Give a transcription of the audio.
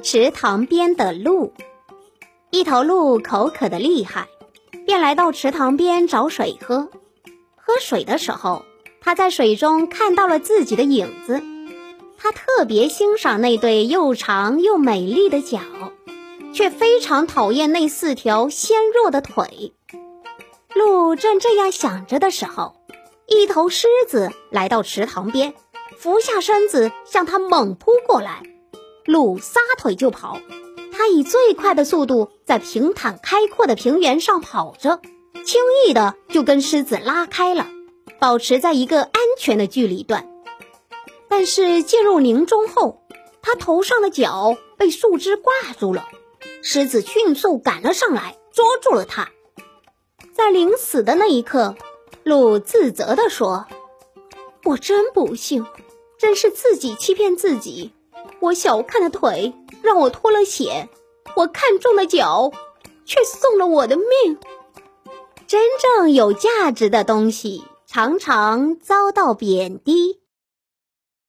池塘边的鹿，一头鹿口渴的厉害，便来到池塘边找水喝。喝水的时候，它在水中看到了自己的影子。它特别欣赏那对又长又美丽的脚，却非常讨厌那四条纤弱的腿。鹿正这样想着的时候，一头狮子来到池塘边，俯下身子向它猛扑过来。鹿撒腿就跑，它以最快的速度在平坦开阔的平原上跑着，轻易的就跟狮子拉开了，保持在一个安全的距离段。但是进入林中后，它头上的角被树枝挂住了，狮子迅速赶了上来，捉住了它。在临死的那一刻，鹿自责地说：“我真不幸，真是自己欺骗自己。”我小看的腿让我脱了险，我看中了脚却送了我的命。真正有价值的东西常常遭到贬低。